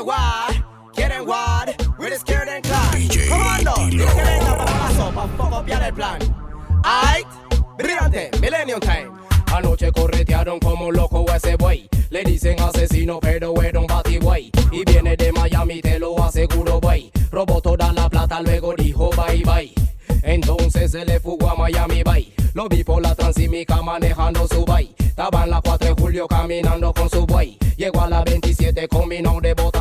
quieren guard, quieren guard, we're scared and climb. Comando, dile que venga para paso, pa' copiar el plan. Aight, brillante, millennium time. Anoche corretearon como loco a ese buey. Le dicen asesino, pero era un batibuey. Y viene de Miami, te lo aseguro, buey. Robó toda la plata, luego dijo bye bye. Entonces se le fugó a Miami Bay. Lo vi por la transímica manejando su bay. Estaba en la 4 de julio caminando con su buey. Llegó a la 27 con mi nombre bota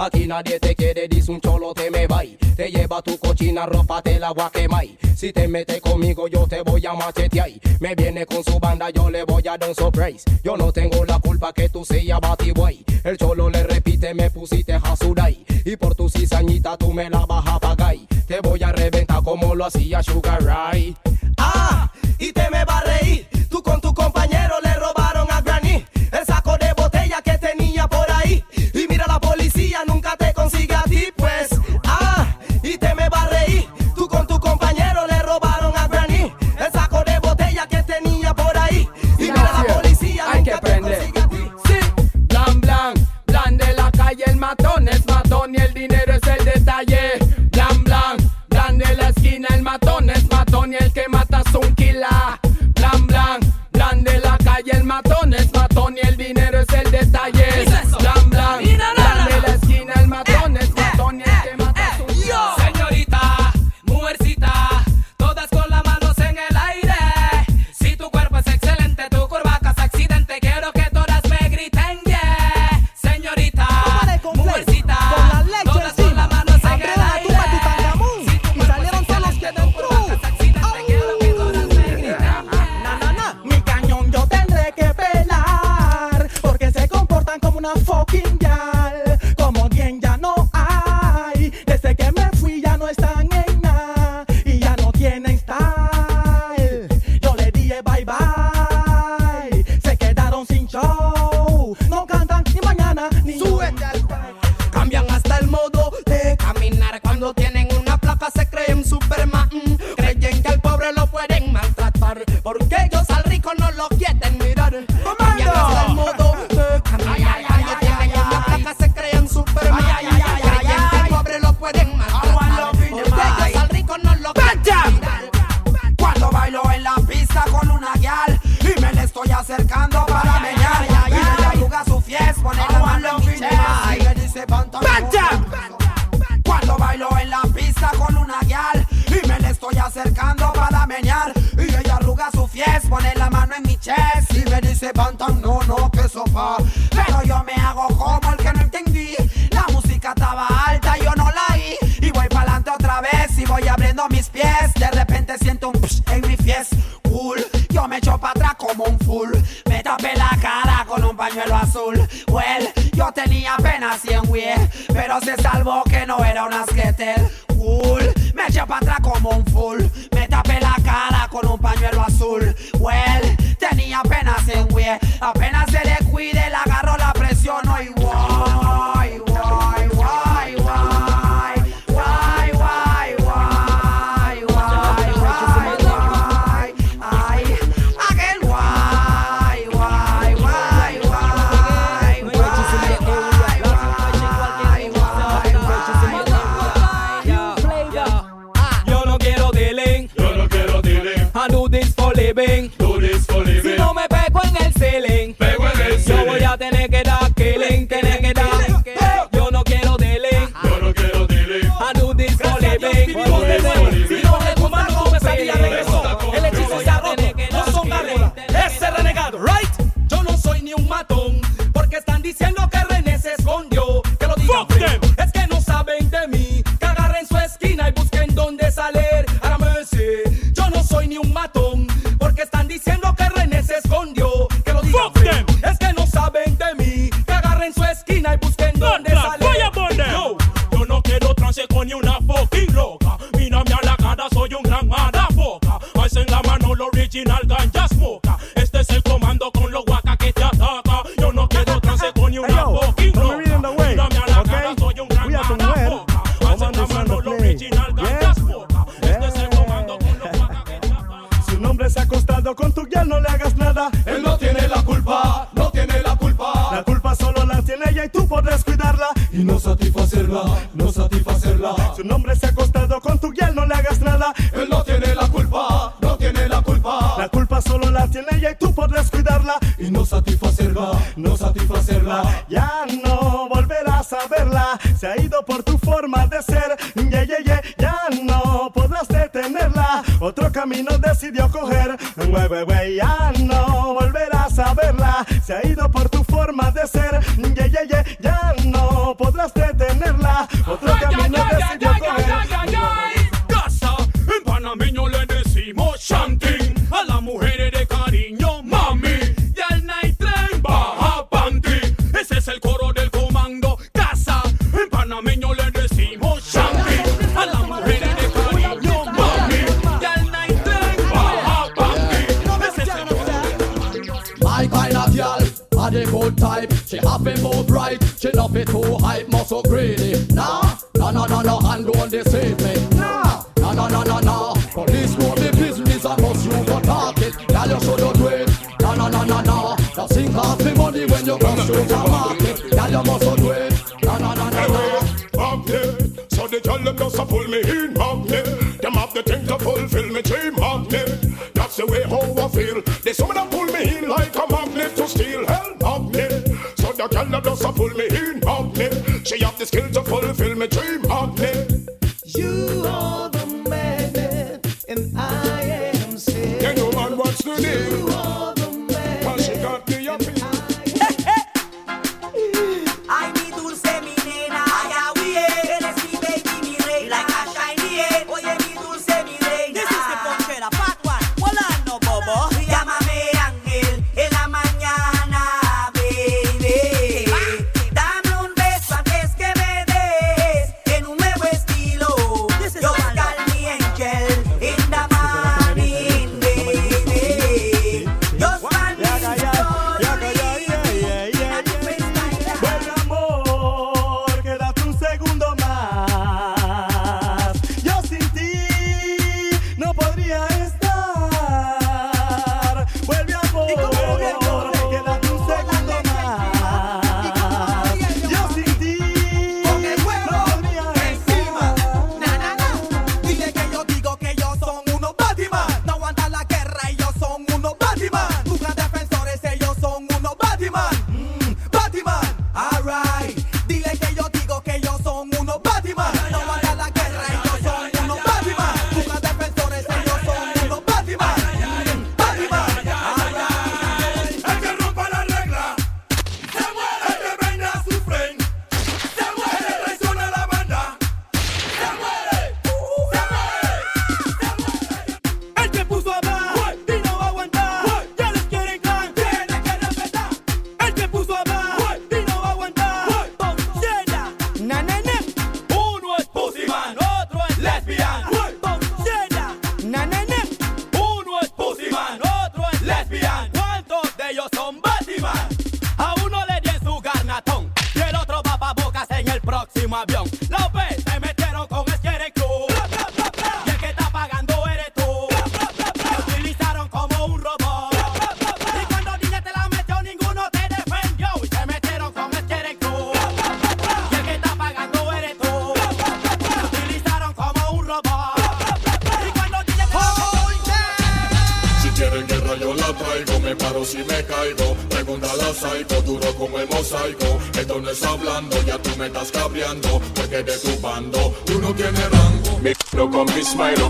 Aquí nadie te quiere, dice un cholo, te me va. Te lleva tu cochina ropa, te la voy a quemar. Si te metes conmigo, yo te voy a machetear. Me viene con su banda, yo le voy a dar un surprise. Yo no tengo la culpa que tú seas batiboy. El cholo le repite, me pusiste hasurai. Y por tu cizañita tú me la vas a pagar. Te voy a reventar como lo hacía Sugar Ray. Ah, y te me ni el dinero. se pantan, no, no, que sopa. Pero yo me hago como el que no entendí. La música estaba alta, yo no la oí. Y voy pa'lante otra vez y voy abriendo mis pies. De repente siento un psh en mi pies. Cool, yo me echo para atrás como un full. Me tapé la cara con un pañuelo azul. Well, yo tenía apenas 100 wey, pero se salvó que no era un skater.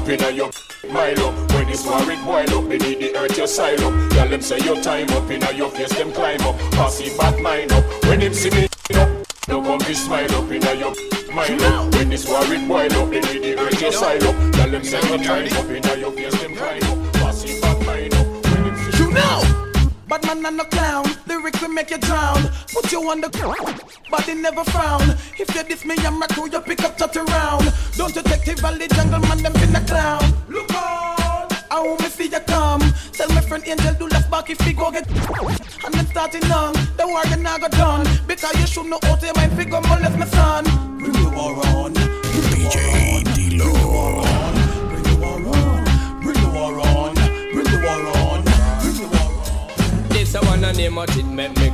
inna your Milo. When this war boil up, they need the earth your side. Tell them say your time up inna your face, them climb up. Pass it bad mind up. When him see me up, no come be smile up inna your Milo. When this war boil up, they need the earth your side. Tell them say your time up inna your face, them climb up. You know. But man, I'm no clown. Lyric will make you drown. Put you on the. But they never frown.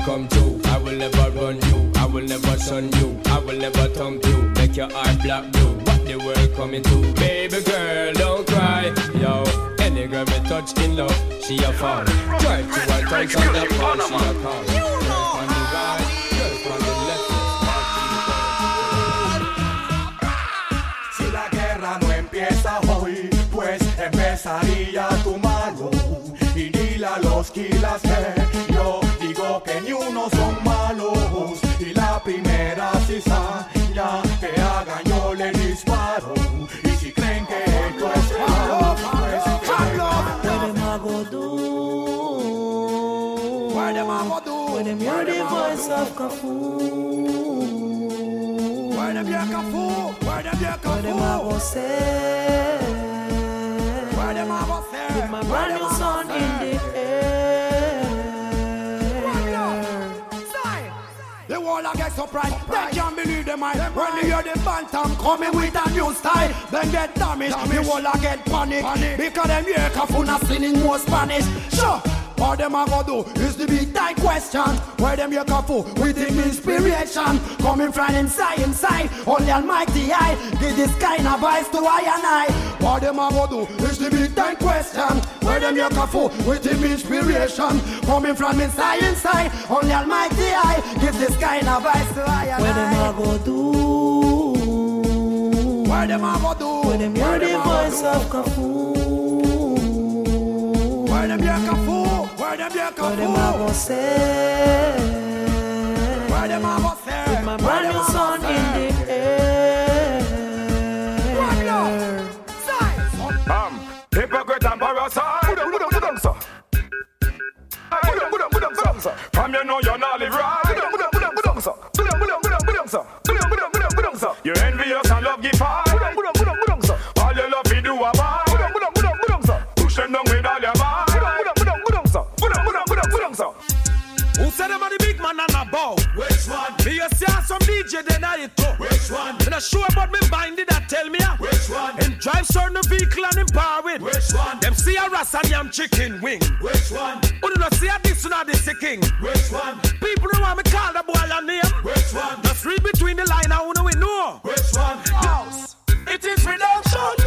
come true. I will never run you, I will never shun you, I will never thump you. Make your heart black blue, what the world coming to? Baby girl, don't cry, yo. Any girl me touch in love, she a fan. Drive to her tight on the phone, she a car. You know how we on the left. Si la guerra no empieza hoy, pues empezaría tu mano. Y dile a los kilas que yo digo que ni uno son malos. Y la primera cizaña que hagan yo le disparo. Y si creen que esto es malo, pues What them a go do? What them a go do? When them hear the voice of Kafu. Where them hear Kafu? Where them hear What them a Kafu? go The wall I get surprised. They can't believe them I. When they hear the bantam coming with a new style Then get damaged, the wall I get panic, Because them hear Kafuna singing more Spanish. Sure what them a go do is the big time question. Where them hear Kafu with him inspiration. Coming from inside, inside. Only Almighty I Give this kind of voice to I and I. What them a go do is the big time question. Where them hear Kafu with him inspiration. Coming from inside, inside. Only Almighty I Give this kind of voice to I and I. What them I. a go do? Where them a go do? When them hear the voice of Kafu. Where them hear Kafu Where them hear What them a go say? Where them a go say With my brand them new a son say? in the air. Um, hypocrite and parasite. Budam, budam, budam, sir. Budam, budam, budam, budam, sir. From you know you're not live right. Budam, budam, budam, budam, sir. Budam, budam, budam, budam, sir. Budam, budam, budam, budam, sir. You envious and love give five. And a? Which one? Me a see some DJ then I it too. Which one? Me not sure about me bind it that tell me ah. Which one? Him drive certain vehicle and him power with. Which one? Them see a ras and yam chicken wing. Which one? Who do not see a this one or this the king? Which one? People don't want me call the boy a name. Which one? Just read between the line and who know we know. Which one? House. It is redemption.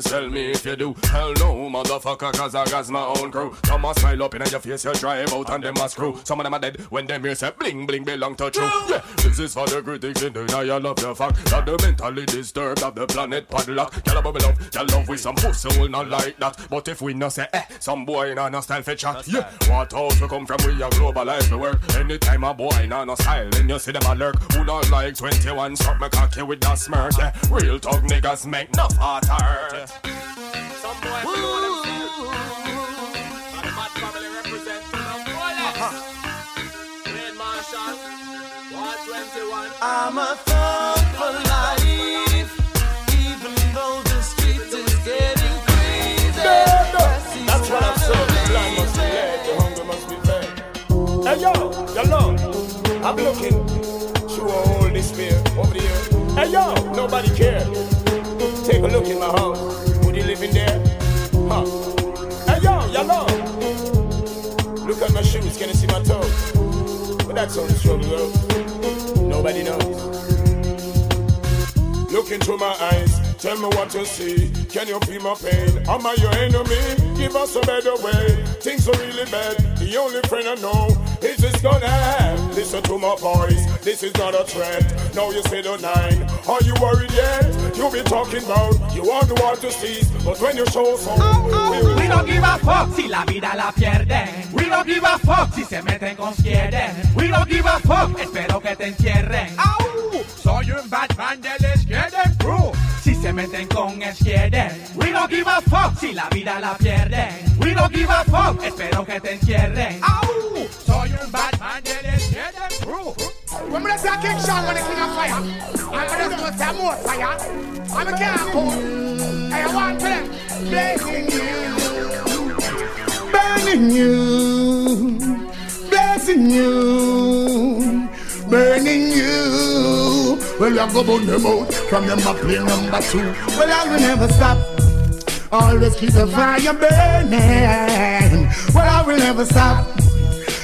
Tell me if you do. Hell no, motherfucker, cause I got my own crew. Some a smile up in your face, you drive out and them a screw. Some of them are dead when them hear say bling bling belong to true. Yeah, this is for the critics in denial of the fact that the mentally disturbed of the planet padlock. Y'all up, y'all love with some pussy will not like that. But if we no say eh, some boy nah no style for chat. Yeah, what house we come from, we a globalized the work. Anytime a boy nah no style, then you see them a lurk. Who not like 21, struck me cocky with that smirk. Yeah, real talk niggas make enough heart hurt. I'm a tough alive, even though the street is getting greedy. That's what I'm saying. The life must be dead, the hunger must be fed. Hey yo, y'all know, I'll be looking through all this fear over the year. Hey yo, nobody care. Take a look in my house. Would you live in there? Huh? Hey yo, Lord, look at my shoes. Can you see my toes? But that's on the struggle road. Nobody knows. Look into my eyes, tell me what you see. Can you feel my pain? Am I your enemy? Give us a better way. Things are really bad. The only friend I know is this gonna end. Listen to my voice, this is not a threat. Now you say the nine. Are you worried yet? You be talking about you want the world to cease, but when you show some, oh, oh, We don't give a fuck si la vida la pierden. We don't give a fuck si se meten con quieren. We don't give a fuck, espero que te encierren. ¡Au! Soy un Batman del izquierden crew. Si se meten con izquierden. We don't give a fuck si la vida la pierden. We don't give a fuck, espero que te encierren. Au! Soy un Batman del izquierden crew. When me say King Sean when the king of fire, I'm gonna say more fire. I'm a hold. Hey, I want to blazing you, burning you, blessing you, burning you. Well, you go burn them out from them a play number two. Well, I will never stop. Always keep the fire burning. Well, I will never stop.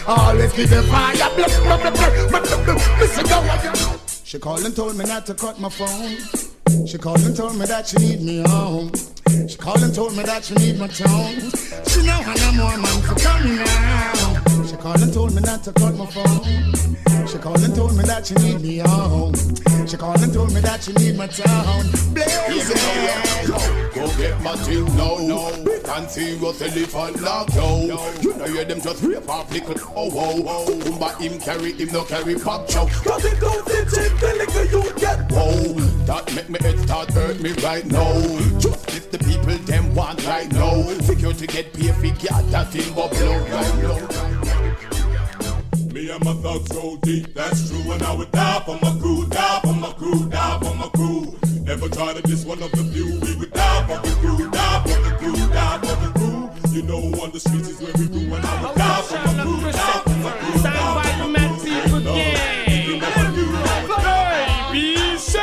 Always keep the fire burning. Listen, go again. She called and told me not to cut my phone. She called and told me that she need me home. She called and told me that she need my tone. She know I know more man for coming now. She called and told me not to cut my phone. She called and told me that she need me home. She called and told me that she need my tone. Blazing. Go get my thing now. No. Fancy was elephant lock yo. You know you them just rip off little oh oh. Kumba him carry him no carry pop chow. Cause it goes in chip the liquor you get whoa. That make me head start hurt me right now. Just if the people them want right now. Security get paid for get that thing but blow right now. Me and my thugs go deep, that's true. And I would die for my crew, die for my crew, die for my crew. Never try to diss one of the few. We would die for the crew, die for the crew, die for the crew. You know, on the streets is where we do, and I would die for my crew, die for my crew. Stand by the men, people, Baby, say.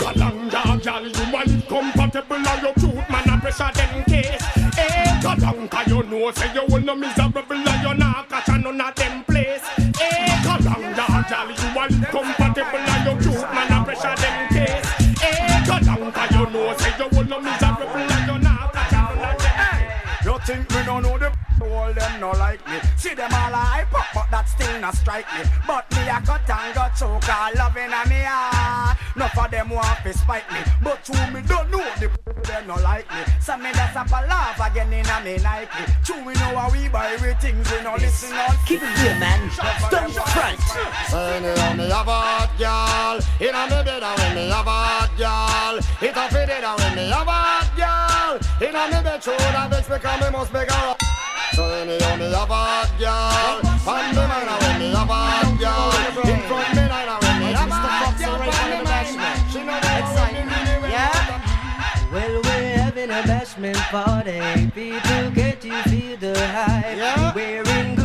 Kalanga, gal, you man compatible and your cute man a pressure them case. Eh, Kalanga, you know say you will no miserable don't know the all them no like me. See them all a hype but that still not strike me. But me a cut and got choke all loving a me heart. No for them want to spite me. But to me don't know the them no like me. So me just up a laugh again in a me Nike True we know how we buy we things we no listen all Keep it real man, don't front When you me have a hot girl In a me bed and when me have a hot girl It a fit it and when me have a hot girl In a me bed shoulder bitch because me must make her So when you know me have a hot girl From me mind and when me have a hot girl. In front me night and when me have a hot girl. From me mind She know that exciting Yeah. Well we're having a bashment party. People get you feel the hype. Yeah. Wearing Gucci and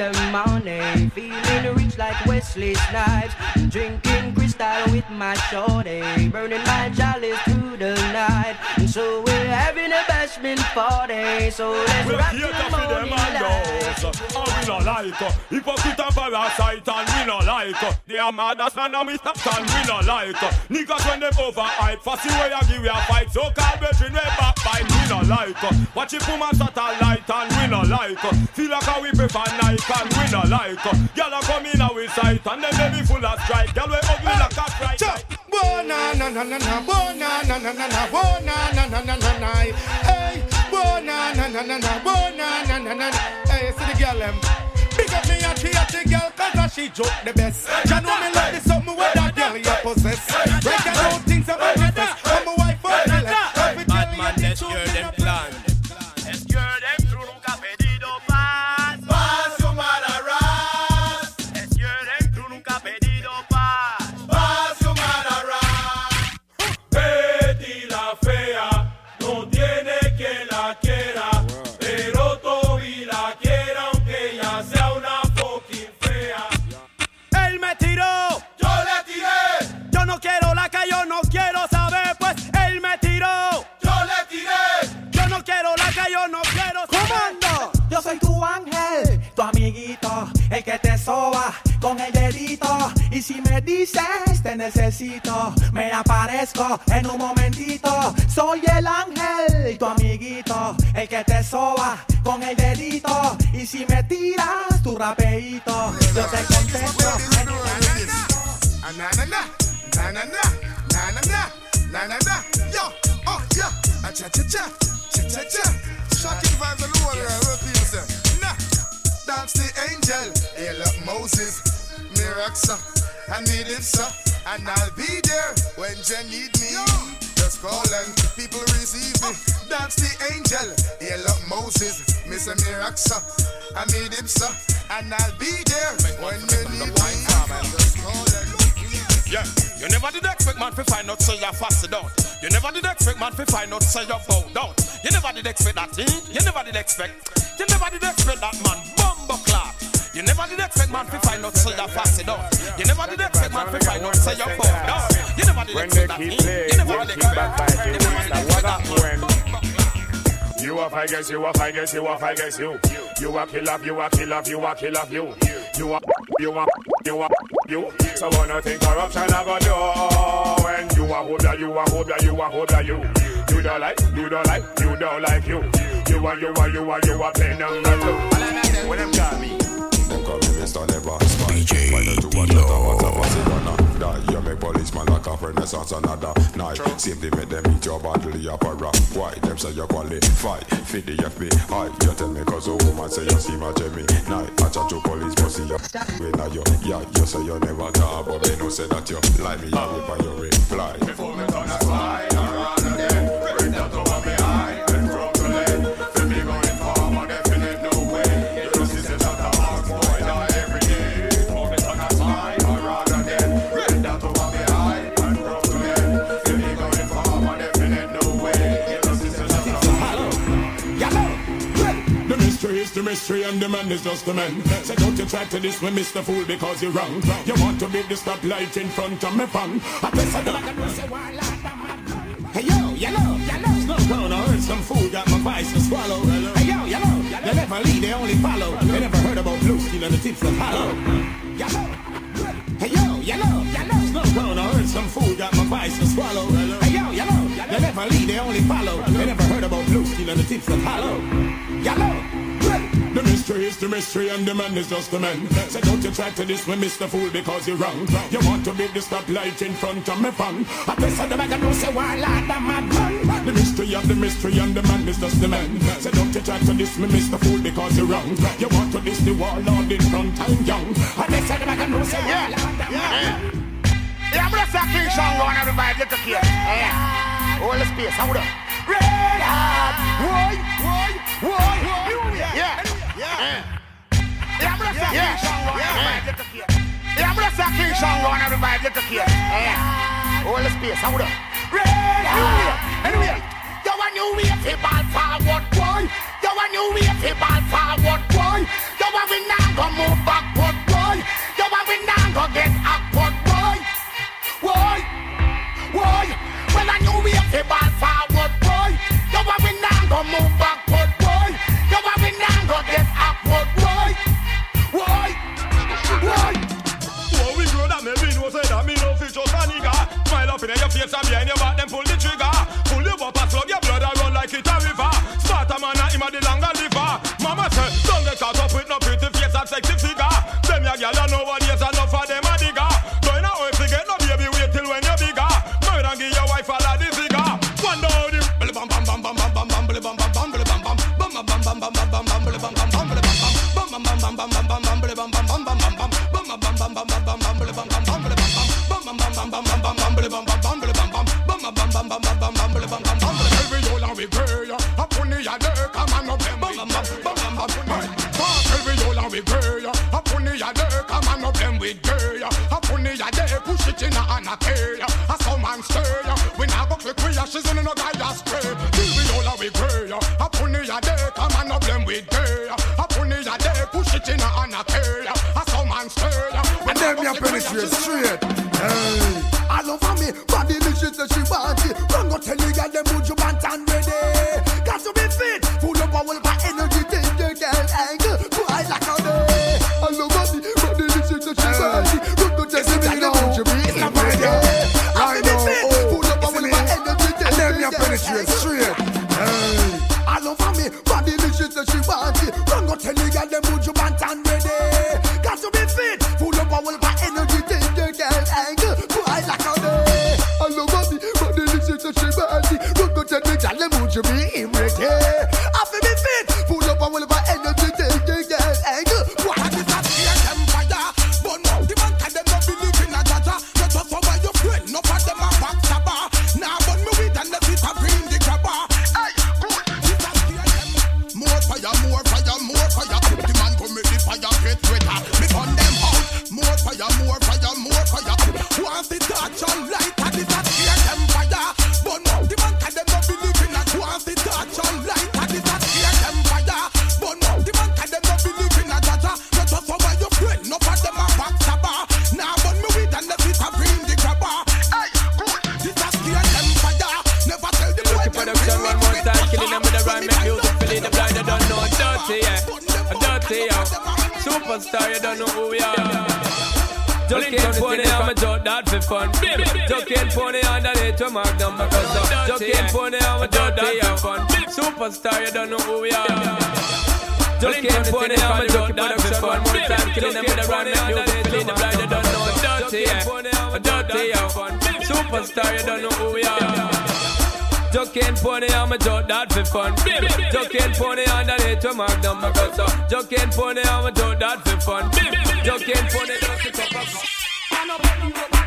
the money. Feeling rich like Wesley Snipes Drinking crystal with my shorty. Burning my chalice through the night. And so we're having a bashment party. So let's We rock cater the morning light And we no like Hypocrite and parasite and we no like. They are mad as man and we stop and we no like. Niggas when them overhype Fussy way I give you a fight. So call brethren we no like uh, Watch it a satellite and we no like uh, Feel like how we prefer Nike and we no like uh, Gyal a come in our sight and them baby full of strike Gyal we ugly like a strike Bo na na na na na, bo na na na na na, bo na na na na na. Hey, bo na na na na na, bo na na na na. Hey, see the girl them. Big up me and she a the girl 'cause she joke the best. Ya know me like the something with that girl you possess. I know things about the you the me dices te necesito, me aparezco en un momentito. Soy el ángel, tu amiguito, el que te soba con el dedito. Y si me tiras tu rapeito, yo te contesto. en Ah, na. Yo, oh yeah, ah, cha cha cha, cha cha cha. Shocking vibes alone, people say. Nah, dance the angel, hail up Moses, miracle, I need it so, and I'll be there when you need me. just calling. People receive me. That's the angel. Up Moses. Miss Miraksa. I need him, sir. And I'll be there when you need me. Just calling. Yeah, you never did expect man to find out say you're fasted out. You never did expect man to find out say you're bowed out. You never did expect that, eh? You never did expect. You never did expect that man, bumbo clock. You never did expect man to find out say you're fasted out. You never did expect man to find out say you're bowed out. You never did expect that? You never did expect that. You never did expect that man. You a I guess you a I guess you a I guess you. You a kill up, you a kill up, you a kill up, you. You a you a you a you. So wanna think corruption a go do when you a hold ya, you a hold ya, you a hold ya, you. You don't like, you don't like, you don't like you. You a you a you a you a play number two. When them call me. Them call me Mr. Never Smile DJ Why don't you watch that what's it gonna die? You make policeman like a renaissance another night. Same thing make them eat your bodily opera Why? Them say you qualify Fit the FBI You tell me cause a woman say you see my Jimmy Night I chat to police but see you Wait now you Yeah, you say you never talk But they no say that you lie me I whip and you reply. Before me turn a slide mystery and the man is just the man. Say don't you try to this with Mr. Fool because you're wrong. You want to be the stoplight in front of me fun. I guess I don't Hey yo, yellow, yellow. Snow cone, I heard some fool got my vice to swallow. Hey yo, yellow, they never lead, they only follow. They never heard about blue steel and the tips of hollow. Yellow. Hey yo, yellow, yellow. Snow cone, I heard some fool got my vice to swallow. Hey yo, yellow, they never lead, they only follow. They never heard about blue steel and the tips of hollow. Yellow. The mystery is the mystery and the man is just the man. Say don't you try to this with Mr. Fool because you're wrong. You want to be the stoplight in front of me fun. I guess I never can say why like the madman. The mystery of the mystery and the man is just the man. Say don't you try to this with Mr. Fool because you're wrong. You want to this the warlord in front I'm young. I guess I never can say why like the madman. Yeah, I'm gonna say King Song on everybody, get the kid. Yeah. Hold the space, hold up. Red hot, boy, boy, boy, yeah, yeah, Oh, yeah. Yeah, I'm gonna say King Song on everybody, get the kid. Yeah, I'm gonna say King Song on everybody, get the kid. Yeah. Hold the space, hold up. Red hot, anyway. Yo, a new way to ball forward, boy. Yo, a new way to ball forward, boy. Yo, a we now go move backward, boy. Yo, a we now go get upward, boy. Boy, boy. Well, a new way to ball forward, boy. Yo, a we now go move up in your face and behind your back, then pull the a anarchy a some man stay we now go click we she's in no guy just spray every yola we pray a punny a day come on up them with gay a punny a day push it in a anarchy a some man stay And them ya penetrate straight. Superstar, you don't know who we are. Just can't pony, I'm a joke that for fun. More time killing them with a run, make music clean the blind, you don't know. Dirty, yeah. Dirty, yeah. Superstar, you don't know who we are. Just can't pony, I'm a joke that for fun. Just can't pony underneath to Magnum because of Just can't pony, I'm a joke that for fun. Just can't pony, just a cup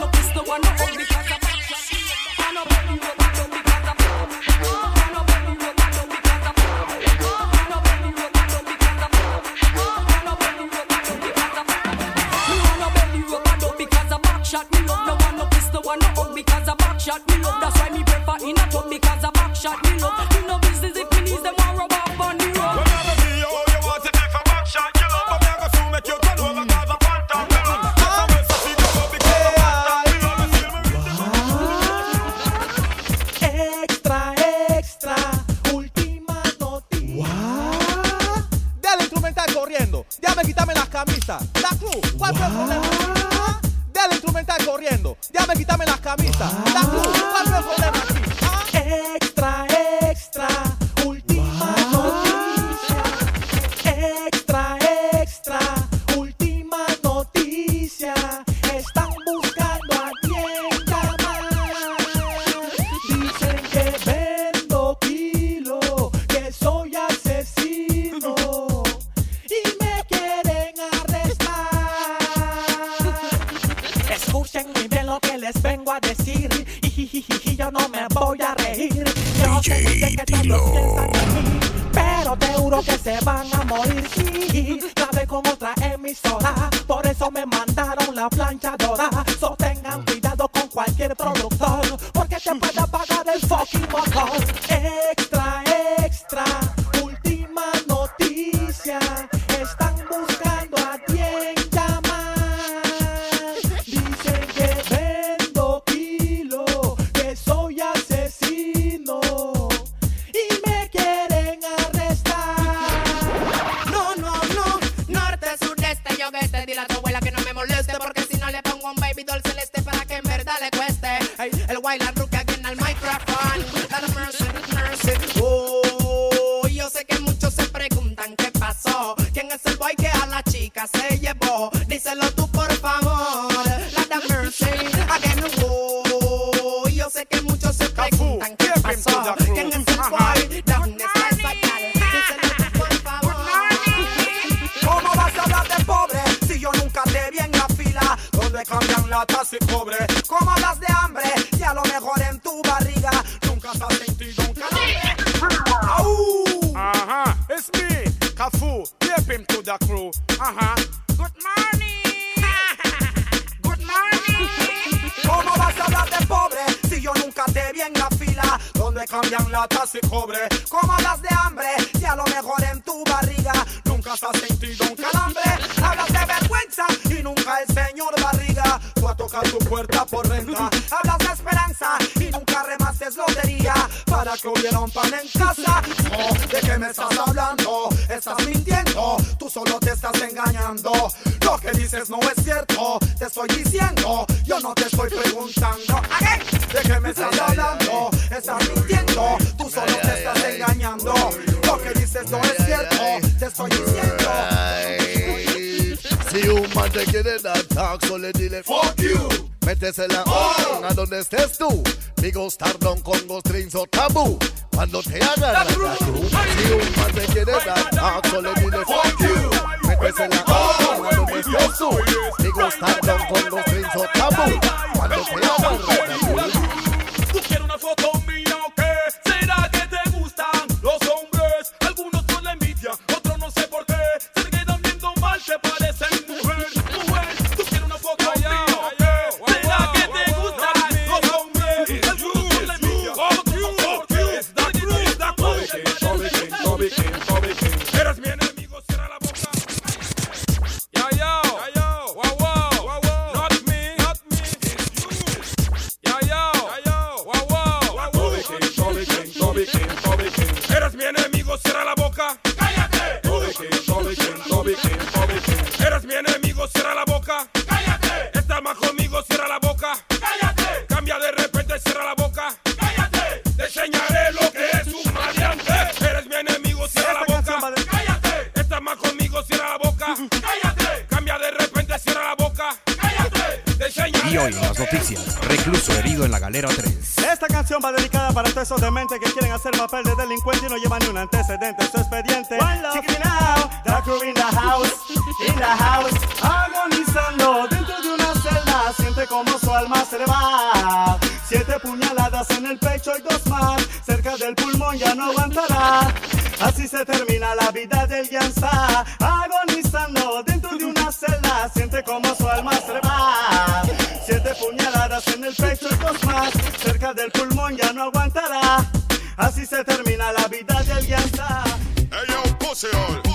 no no pistol one hug because of back shot. Por eso me mandaron la planchadora. Donde cambian latas y cobre? ¿Cómo hablas de hambre si a lo mejor en tu barriga nunca has sentido un calambre? Hablas de vergüenza y nunca el señor barriga fue a tocar tu puerta por renta. Hablas de esperanza y nunca remaste lotería para que hubiera un pan en casa. ¿De qué me estás hablando? Estás mintiendo, tú solo te estás engañando. Lo que dices no es cierto, te estoy diciendo, yo no te estoy preguntando. ¿A ¿De qué me estás hablando? Estás mintiendo, tú solo te estás engañando. Lo que dices no es cierto, te estoy diciendo. Si un man te quiere dar talk, solo dile Fuck you Métesela oh. a donde estés tú Digo Stardom con los drinks o tabú Cuando te agarra la cruz Si un man te quiere dar talk, solo dile Fuck you esa es la canción de Jesús. Digo, con los pinzos tabú. Cuando te Tú. Esta canción va dedicada para todos esos dementes que quieren hacer papel de delincuente y no llevan ni un antecedente. Su expediente. One love. Now, the crew in the house, in the house. Agonizando dentro de una celda. Siente como su alma se le va. Siete puñaladas en el pecho y dos más. Cerca del pulmón ya no aguantará. Así se termina la vida del Yansa. Agonizando ya no aguantará. Así se termina la vida del gangsta. Ellos hey,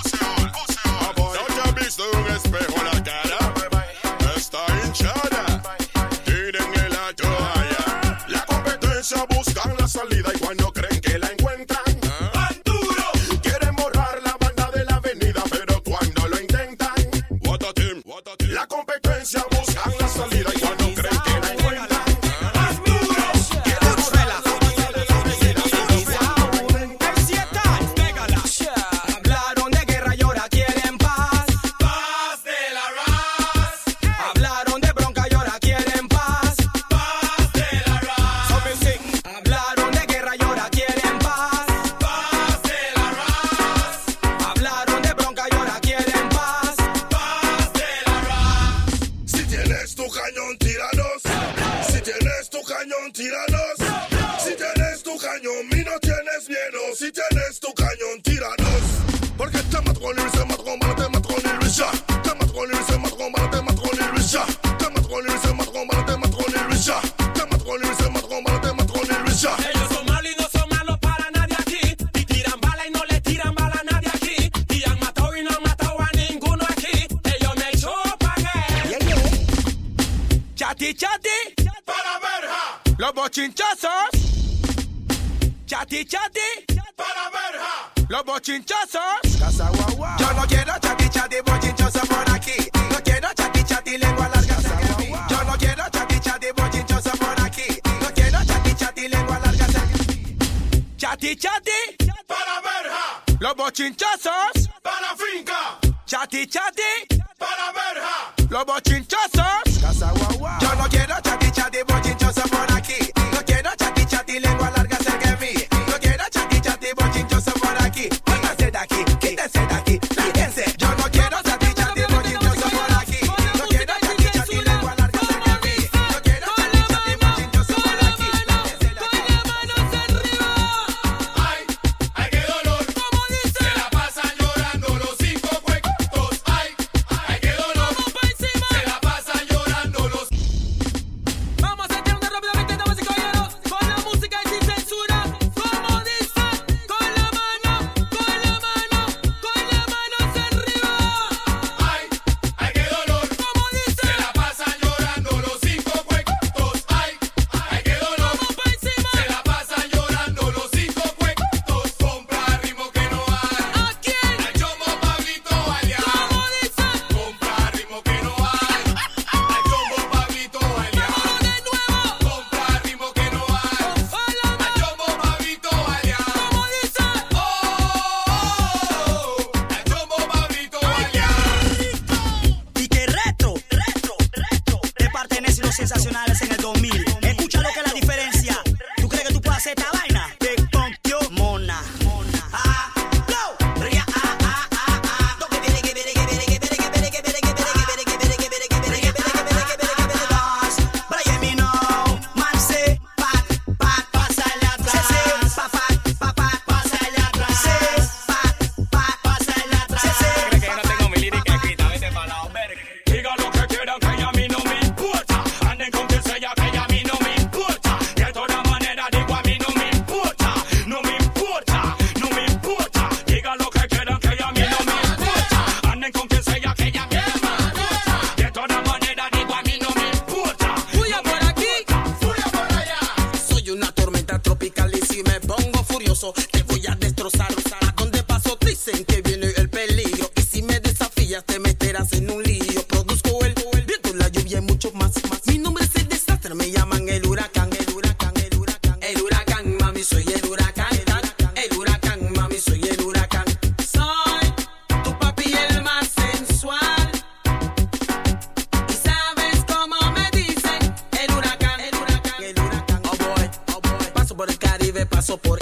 Chati, chati. Para verja. Los bochinchazos. Para finca. Chati, chati. Para verja. Los bochinchazos. Casa sensacionales en el 2000.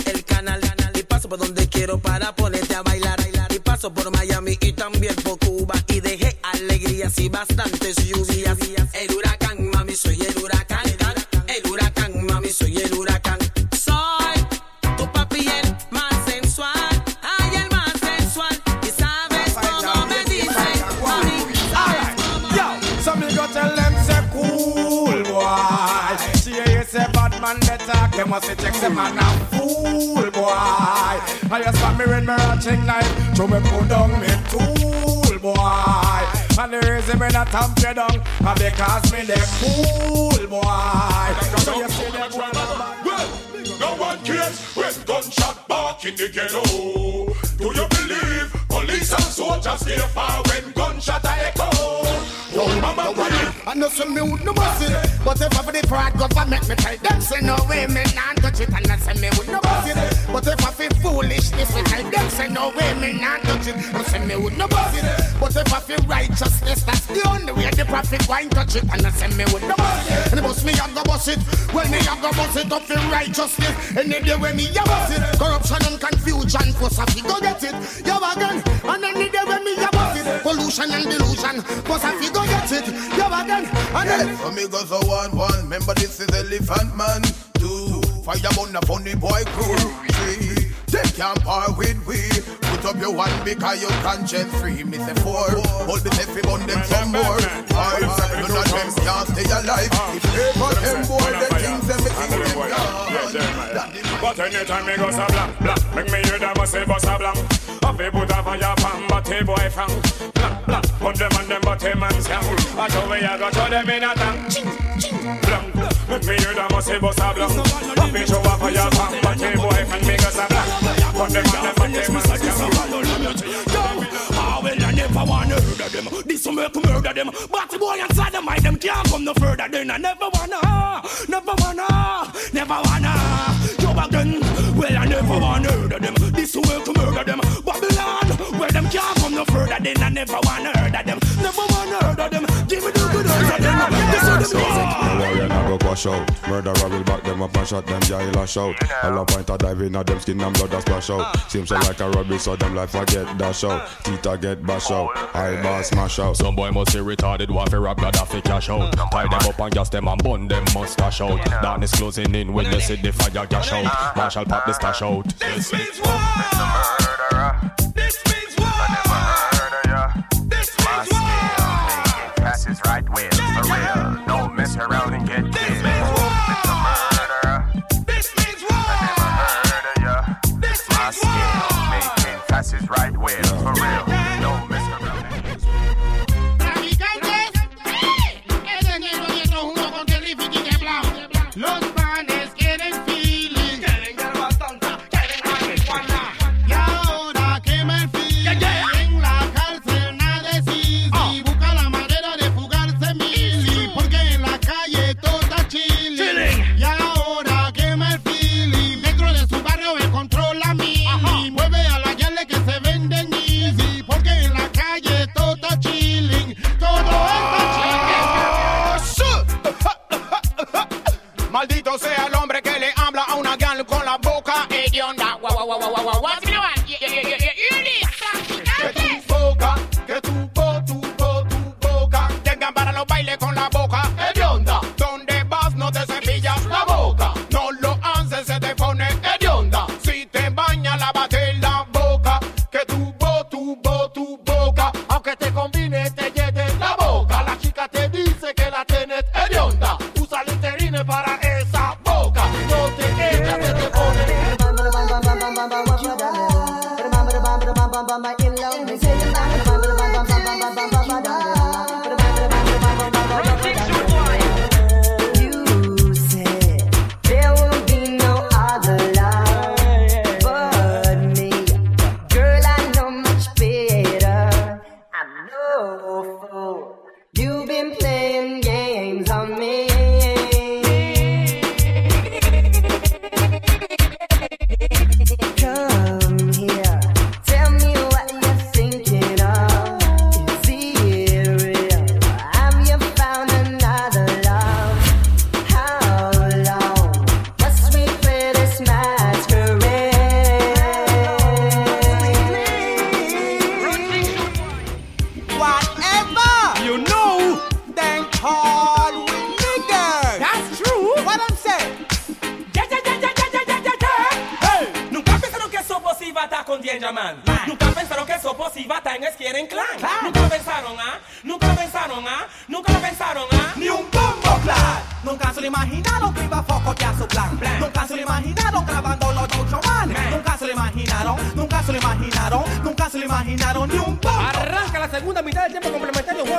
El canal, y paso por donde quiero para ponerte a bailar, y paso por Miami y también por Cuba y dejé alegrías y bastantes lluvias. They must say check them man a fool boy. I just got me in my ratchet knife, so me put down me tool boy. And the reason me not tamp you down, uh, because me the cool boy. So you see them Well, no one cares when gunshot bark in the ghetto. Do you believe police and soldiers stay far when gunshot a echo? I know some me would no it But if I for the pride government me tell them. Say no way me not touch it And I say me would no it But if I feel foolishness me tell them. Say no way me not touch it I say me would no it But if I feel righteousness that's the only way the prophet wine touch it And I say me would no it And bust me a go bust it. Well me a go bust it up for righteousness. Any day when me a bust it. Corruption and confusion a fi go get it. Yo again And any day when me it Pollution and delusion force a fi go get it Yo again and then For me goes a one one. Remember this is Elephant Man. Two. Fire on a funny boy crew. Three. They can't par with we. Put up your one because your conscience free. Me say four. Hold the heavy on them some more. Five. None of them can't stay alive. Ah. If they for them boy, the kings them think them gone. But anytime me go so blank, blank Make me hear them say bust a blank Have a put a fire pan, but a boy fang Blank, blank Put them on them, but a man scam I show me I go show them in a tank Blank Make me hear them a say bust a Have a show a fire pan, but a boy fang Me go so blank Put them on them, but a scam Ah, well, I never wanna of them. This will make murder them. But the boy inside them, mind them can't come no further. Then I never wanna, never wanna, never wanna. Yo again, well, I never wanna of them. This will make murder them. Babylon, them can't come no further. Then I never wanna heard of them. Never wanna heard of them. Give me the good heard of them. This is the music. No warrior now go quash out. Murderer will back them up and shot them jail lash out. All a point a dive in at them skin and blood a splash out. Seems so like a rubbish so them life a get dash out. Teeth a get bash out. Eyeball smash out. Some boy must be retarded, want to rap Gaddafi cash out. Tie them up and gas them and bun them mustache out. Darkness closing in when you see the fire gash out. Marshall pop the stash out. This means war. This means war.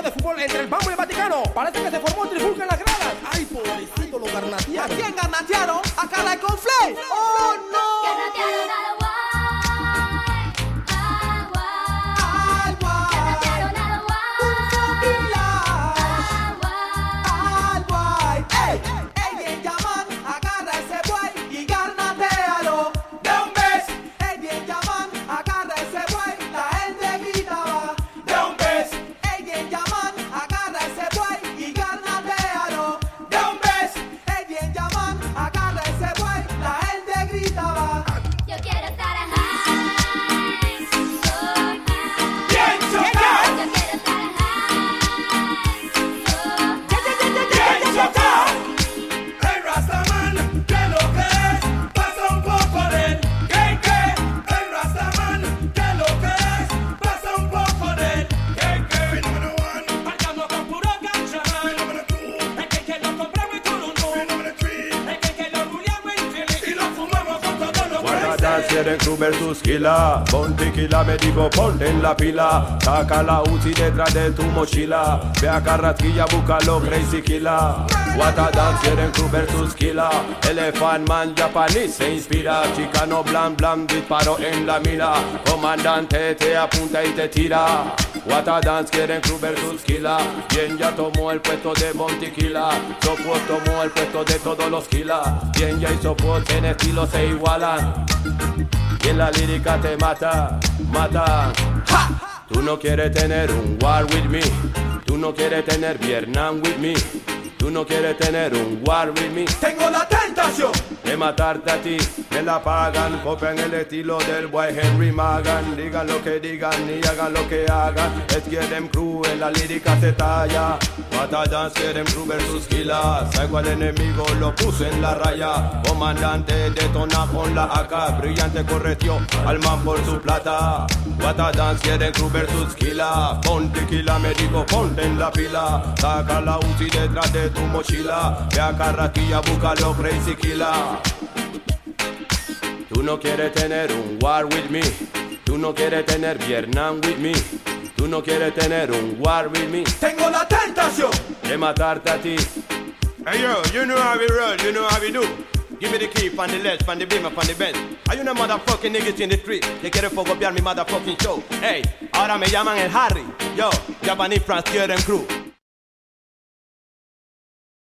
De fútbol entre el Bambo y el Vaticano. Parece que se formó trifulca en las gradas. Ay, pobrecito, lo ¿A garnatearon. quién garnatearon? A Carla y Conflay. ¡Oh, no! Killer Ponte tequila, me digo ponte en la pila. Saca la Uzi detrás de tu mochila. Ve a Carrasquilla, búscalo crazy killer Wanna dance quieren crew versus killer Elephant man japonés se inspira. Chicano blan blan disparo en la mira. Comandante te apunta y te tira. Wanna dance quieren crew versus killer Quien ya tomó el puesto de Montequila Sopot tomó el puesto de todos los killers Quien ya hizo Sopot en estilo se igualan en la lírica te mata, mata. Tú no quieres tener un war with me. Tú no quieres tener Vietnam with me. Tú no quieres tener un war with me. Tengo la tentación De matarte a ti, me la pagan. Copian el estilo del boy Henry Magan. Digan lo que digan y hagan lo que hagan. Es que them crew en la lírica se talla. Dance, que them crew versus killers. Salgo al enemigo, lo puse en la raya. Comandante detona con la AK. Brillante correció al man por su plata. Dance, que them crew versus killers. Ponte tequila, me digo ponte en la pila. Saca la UCI detrás de tu mochila. Ve a Carraquilla, búscalo crazy killer. Tú no quieres tener un war with me. Tú no quieres tener Vietnam with me. Tú no quieres tener un war with me. Tengo la tentación De matarte a ti. Hey yo, you know how we roll, you know how we do. Give me the key from the left, from the beam, from the bench. Hay una motherfucking niggas in the street que quieren fogopear mi motherfucking show. Hey, ahora me llaman el Harry. Yo, Japanese France quieren crew.